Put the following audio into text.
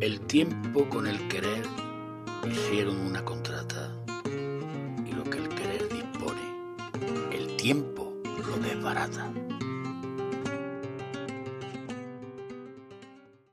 El tiempo con el querer hicieron una contrata y lo que el querer dispone, el tiempo lo desbarata.